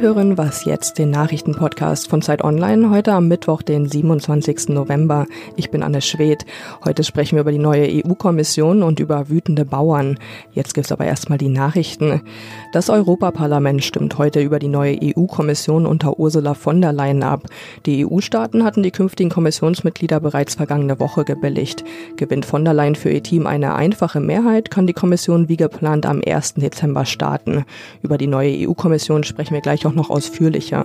Hören Was jetzt, den Nachrichtenpodcast von Zeit Online, heute am Mittwoch, den 27. November. Ich bin Anne Schwedt. Heute sprechen wir über die neue EU-Kommission und über wütende Bauern. Jetzt gibt's aber erstmal die Nachrichten. Das Europaparlament stimmt heute über die neue EU-Kommission unter Ursula von der Leyen ab. Die EU-Staaten hatten die künftigen Kommissionsmitglieder bereits vergangene Woche gebilligt. Gewinnt von der Leyen für ihr Team eine einfache Mehrheit, kann die Kommission wie geplant am 1. Dezember starten. Über die neue EU-Kommission sprechen wir gleich auch noch ausführlicher.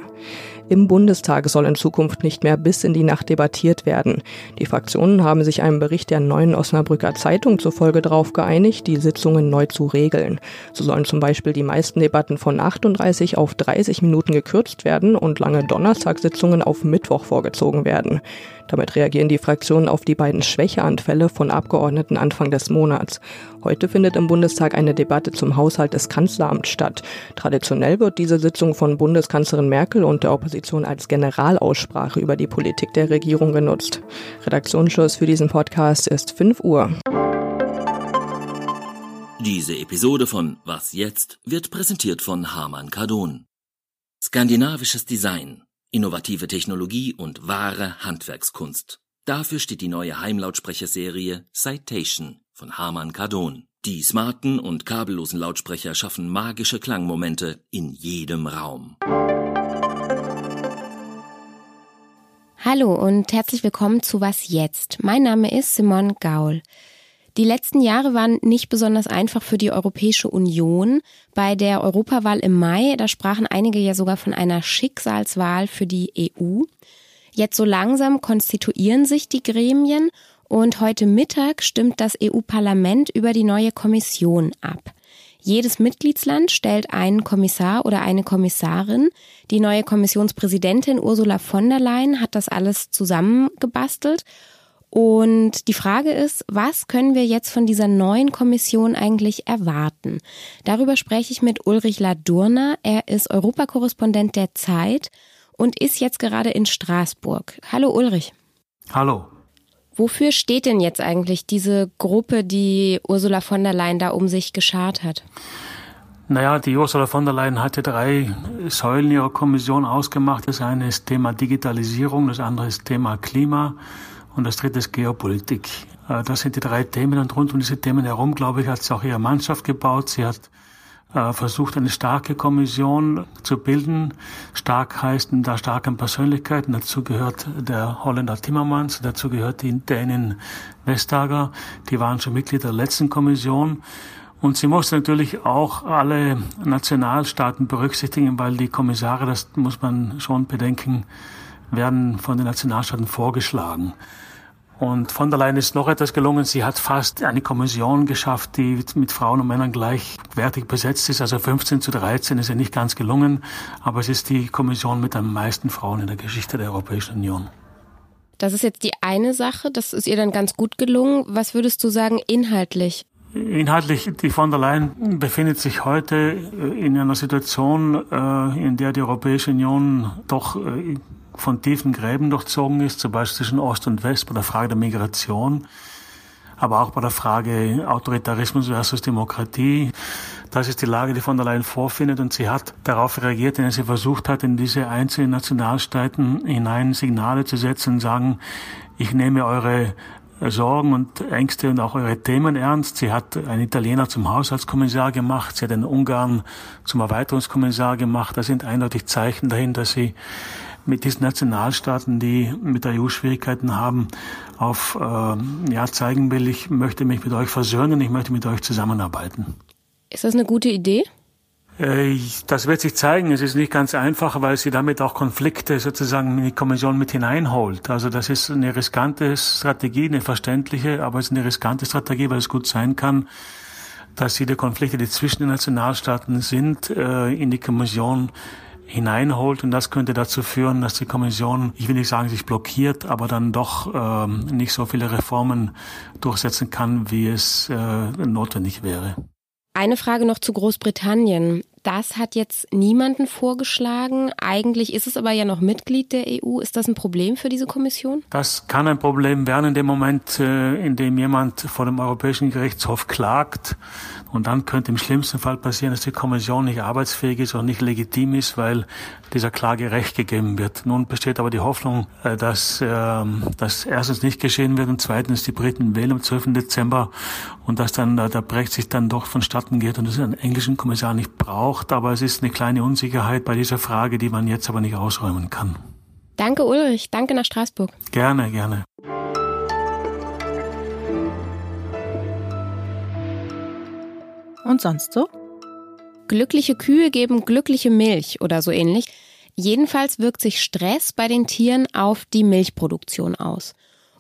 Im Bundestag soll in Zukunft nicht mehr bis in die Nacht debattiert werden. Die Fraktionen haben sich einem Bericht der neuen Osnabrücker Zeitung zufolge darauf geeinigt, die Sitzungen neu zu regeln. So sollen zum Beispiel die meisten Debatten von 38 auf 30 Minuten gekürzt werden und lange Donnerstagssitzungen auf Mittwoch vorgezogen werden. Damit reagieren die Fraktionen auf die beiden Schwächeanfälle von Abgeordneten Anfang des Monats. Heute findet im Bundestag eine Debatte zum Haushalt des Kanzleramts statt. Traditionell wird diese Sitzung von Bundeskanzlerin Merkel und der Opposition als Generalaussprache über die Politik der Regierung genutzt. Redaktionsschluss für diesen Podcast ist 5 Uhr. Diese Episode von Was jetzt wird präsentiert von Harman Kardon. Skandinavisches Design Innovative Technologie und wahre Handwerkskunst. Dafür steht die neue Heimlautsprecherserie Citation von Harman Kardon. Die smarten und kabellosen Lautsprecher schaffen magische Klangmomente in jedem Raum. Hallo und herzlich willkommen zu Was jetzt? Mein Name ist Simon Gaul. Die letzten Jahre waren nicht besonders einfach für die Europäische Union. Bei der Europawahl im Mai, da sprachen einige ja sogar von einer Schicksalswahl für die EU. Jetzt so langsam konstituieren sich die Gremien und heute Mittag stimmt das EU-Parlament über die neue Kommission ab. Jedes Mitgliedsland stellt einen Kommissar oder eine Kommissarin. Die neue Kommissionspräsidentin Ursula von der Leyen hat das alles zusammengebastelt und die Frage ist, was können wir jetzt von dieser neuen Kommission eigentlich erwarten? Darüber spreche ich mit Ulrich Ladurner. Er ist Europakorrespondent der Zeit und ist jetzt gerade in Straßburg. Hallo Ulrich. Hallo. Wofür steht denn jetzt eigentlich diese Gruppe, die Ursula von der Leyen da um sich geschart hat? Naja, die Ursula von der Leyen hatte drei Säulen ihrer Kommission ausgemacht. Das eine ist Thema Digitalisierung, das andere ist Thema Klima und das dritte ist Geopolitik. Äh, das sind die drei Themen und rund um diese Themen herum, glaube ich, hat sie auch ihre Mannschaft gebaut. Sie hat versucht, eine starke Kommission zu bilden. Stark heißt da starken Persönlichkeiten. Dazu gehört der Holländer Timmermans, dazu gehört die Dänin Vestager. Die waren schon Mitglied der letzten Kommission. Und sie musste natürlich auch alle Nationalstaaten berücksichtigen, weil die Kommissare, das muss man schon bedenken, werden von den Nationalstaaten vorgeschlagen. Und von der Leyen ist noch etwas gelungen. Sie hat fast eine Kommission geschafft, die mit Frauen und Männern gleichwertig besetzt ist. Also 15 zu 13 ist ja nicht ganz gelungen, aber es ist die Kommission mit den meisten Frauen in der Geschichte der Europäischen Union. Das ist jetzt die eine Sache, das ist ihr dann ganz gut gelungen. Was würdest du sagen inhaltlich? Inhaltlich, die von der Leyen befindet sich heute in einer Situation, äh, in der die Europäische Union doch äh, von tiefen Gräben durchzogen ist, zum Beispiel zwischen Ost und West bei der Frage der Migration, aber auch bei der Frage Autoritarismus versus Demokratie. Das ist die Lage, die von der Leyen vorfindet und sie hat darauf reagiert, indem sie versucht hat, in diese einzelnen Nationalstaaten hinein Signale zu setzen und sagen, ich nehme eure Sorgen und Ängste und auch eure Themen ernst. Sie hat einen Italiener zum Haushaltskommissar gemacht, sie hat einen Ungarn zum Erweiterungskommissar gemacht. Das sind eindeutig Zeichen dahin, dass sie mit diesen Nationalstaaten, die mit der EU Schwierigkeiten haben, auf äh, ja zeigen will, ich möchte mich mit euch versöhnen, ich möchte mit euch zusammenarbeiten. Ist das eine gute Idee? Äh, das wird sich zeigen. Es ist nicht ganz einfach, weil sie damit auch Konflikte sozusagen in die Kommission mit hineinholt. Also das ist eine riskante Strategie, eine verständliche, aber es ist eine riskante Strategie, weil es gut sein kann, dass sie die Konflikte, die zwischen den Nationalstaaten sind, äh, in die Kommission hineinholt und das könnte dazu führen, dass die Kommission, ich will nicht sagen, sich blockiert, aber dann doch ähm, nicht so viele Reformen durchsetzen kann, wie es äh, notwendig wäre. Eine Frage noch zu Großbritannien. Das hat jetzt niemanden vorgeschlagen. Eigentlich ist es aber ja noch Mitglied der EU. Ist das ein Problem für diese Kommission? Das kann ein Problem werden in dem Moment, äh, in dem jemand vor dem Europäischen Gerichtshof klagt. Und dann könnte im schlimmsten Fall passieren, dass die Kommission nicht arbeitsfähig ist und nicht legitim ist, weil dieser Klage Recht gegeben wird. Nun besteht aber die Hoffnung, äh, dass ähm, das erstens nicht geschehen wird und zweitens die Briten wählen am 12. Dezember und dass dann der Brexit dann doch vonstatten geht und es einen englischen Kommissar nicht braucht. Aber es ist eine kleine Unsicherheit bei dieser Frage, die man jetzt aber nicht ausräumen kann. Danke Ulrich, danke nach Straßburg. Gerne, gerne. Und sonst so? Glückliche Kühe geben glückliche Milch oder so ähnlich. Jedenfalls wirkt sich Stress bei den Tieren auf die Milchproduktion aus.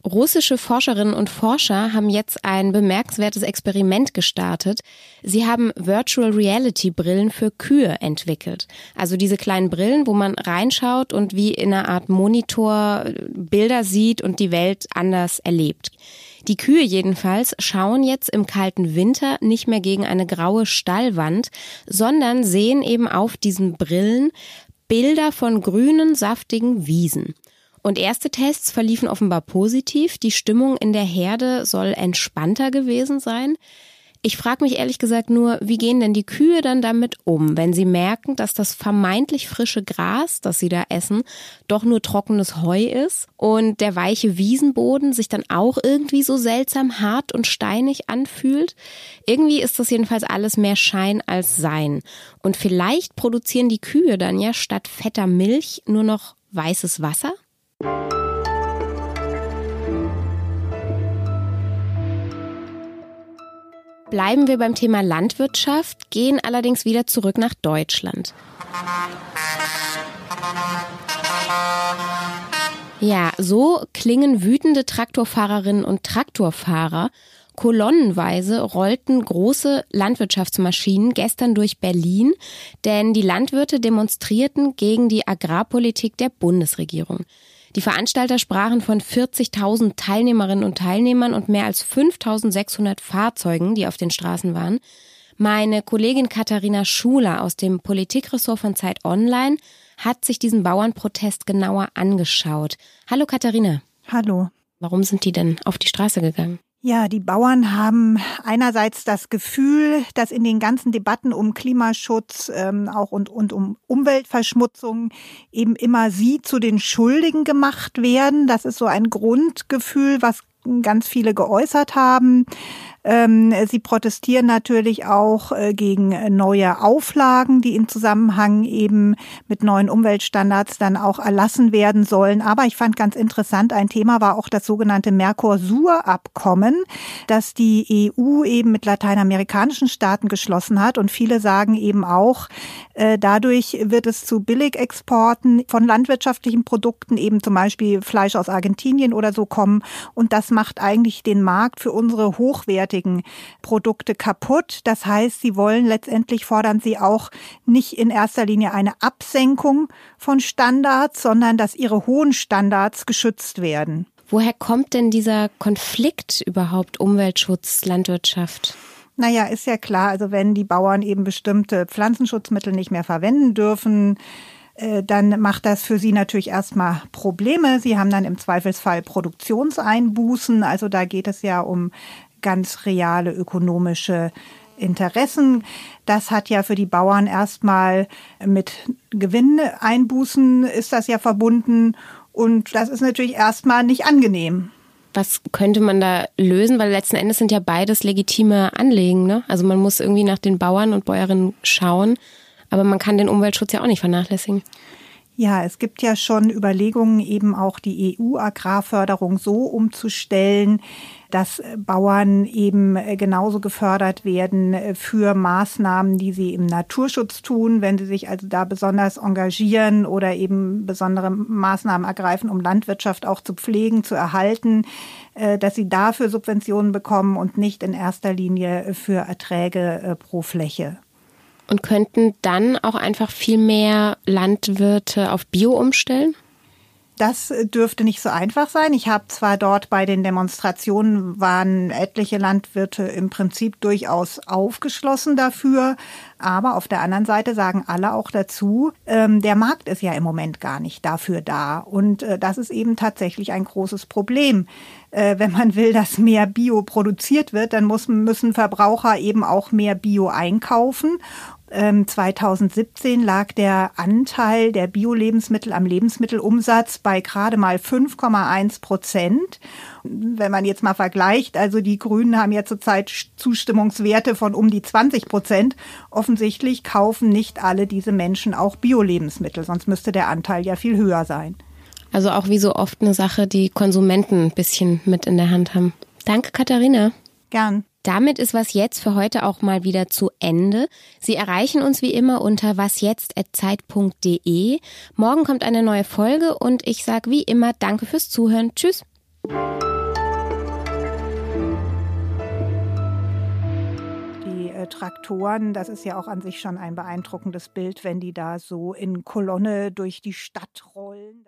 Russische Forscherinnen und Forscher haben jetzt ein bemerkenswertes Experiment gestartet. Sie haben Virtual Reality Brillen für Kühe entwickelt. Also diese kleinen Brillen, wo man reinschaut und wie in einer Art Monitor Bilder sieht und die Welt anders erlebt. Die Kühe jedenfalls schauen jetzt im kalten Winter nicht mehr gegen eine graue Stallwand, sondern sehen eben auf diesen Brillen Bilder von grünen, saftigen Wiesen. Und erste Tests verliefen offenbar positiv. Die Stimmung in der Herde soll entspannter gewesen sein. Ich frage mich ehrlich gesagt nur, wie gehen denn die Kühe dann damit um, wenn sie merken, dass das vermeintlich frische Gras, das sie da essen, doch nur trockenes Heu ist und der weiche Wiesenboden sich dann auch irgendwie so seltsam hart und steinig anfühlt? Irgendwie ist das jedenfalls alles mehr Schein als Sein. Und vielleicht produzieren die Kühe dann ja statt fetter Milch nur noch weißes Wasser? Bleiben wir beim Thema Landwirtschaft, gehen allerdings wieder zurück nach Deutschland. Ja, so klingen wütende Traktorfahrerinnen und Traktorfahrer. Kolonnenweise rollten große Landwirtschaftsmaschinen gestern durch Berlin, denn die Landwirte demonstrierten gegen die Agrarpolitik der Bundesregierung. Die Veranstalter sprachen von 40.000 Teilnehmerinnen und Teilnehmern und mehr als 5.600 Fahrzeugen, die auf den Straßen waren. Meine Kollegin Katharina Schuler aus dem Politikressort von Zeit Online hat sich diesen Bauernprotest genauer angeschaut. Hallo Katharina. Hallo. Warum sind die denn auf die Straße gegangen? Ja, die Bauern haben einerseits das Gefühl, dass in den ganzen Debatten um Klimaschutz ähm, auch und, und um Umweltverschmutzung eben immer sie zu den Schuldigen gemacht werden. Das ist so ein Grundgefühl, was ganz viele geäußert haben. Ähm, sie protestieren natürlich auch äh, gegen neue Auflagen, die im Zusammenhang eben mit neuen Umweltstandards dann auch erlassen werden sollen. Aber ich fand ganz interessant, ein Thema war auch das sogenannte Mercosur-Abkommen, das die EU eben mit lateinamerikanischen Staaten geschlossen hat. Und viele sagen eben auch, äh, dadurch wird es zu Billigexporten von landwirtschaftlichen Produkten, eben zum Beispiel Fleisch aus Argentinien oder so kommen. Und das macht eigentlich den Markt für unsere hochwertigen hochwertigen Produkte kaputt. Das heißt, sie wollen letztendlich fordern sie auch nicht in erster Linie eine Absenkung von Standards, sondern dass ihre hohen Standards geschützt werden. Woher kommt denn dieser Konflikt überhaupt Umweltschutz, Landwirtschaft? Naja, ist ja klar, also wenn die Bauern eben bestimmte Pflanzenschutzmittel nicht mehr verwenden dürfen, äh, dann macht das für sie natürlich erstmal Probleme. Sie haben dann im Zweifelsfall Produktionseinbußen. Also da geht es ja um ganz reale ökonomische Interessen. Das hat ja für die Bauern erstmal mit Gewinneinbußen ist das ja verbunden und das ist natürlich erstmal nicht angenehm. Was könnte man da lösen? Weil letzten Endes sind ja beides legitime Anliegen. Ne? Also man muss irgendwie nach den Bauern und Bäuerinnen schauen, aber man kann den Umweltschutz ja auch nicht vernachlässigen. Ja, es gibt ja schon Überlegungen, eben auch die EU-Agrarförderung so umzustellen, dass Bauern eben genauso gefördert werden für Maßnahmen, die sie im Naturschutz tun, wenn sie sich also da besonders engagieren oder eben besondere Maßnahmen ergreifen, um Landwirtschaft auch zu pflegen, zu erhalten, äh, dass sie dafür Subventionen bekommen und nicht in erster Linie für Erträge äh, pro Fläche und könnten dann auch einfach viel mehr Landwirte auf Bio umstellen? Das dürfte nicht so einfach sein. Ich habe zwar dort bei den Demonstrationen waren etliche Landwirte im Prinzip durchaus aufgeschlossen dafür, aber auf der anderen Seite sagen alle auch dazu, ähm, der Markt ist ja im Moment gar nicht dafür da. Und äh, das ist eben tatsächlich ein großes Problem. Äh, wenn man will, dass mehr Bio produziert wird, dann muss, müssen Verbraucher eben auch mehr Bio einkaufen. 2017 ähm, lag der Anteil der Bio-Lebensmittel am Lebensmittelumsatz bei gerade mal 5,1 Prozent. Wenn man jetzt mal vergleicht, also die Grünen haben ja zurzeit Zustimmungswerte von um die 20 Prozent. Offensichtlich kaufen nicht alle diese Menschen auch Bio-Lebensmittel, sonst müsste der Anteil ja viel höher sein. Also auch wie so oft eine Sache, die Konsumenten ein bisschen mit in der Hand haben. Danke, Katharina. Gern. Damit ist was jetzt für heute auch mal wieder zu Ende. Sie erreichen uns wie immer unter wasjetzt@zeit.de. Morgen kommt eine neue Folge und ich sage wie immer Danke fürs Zuhören. Tschüss. Die äh, Traktoren, das ist ja auch an sich schon ein beeindruckendes Bild, wenn die da so in Kolonne durch die Stadt rollen.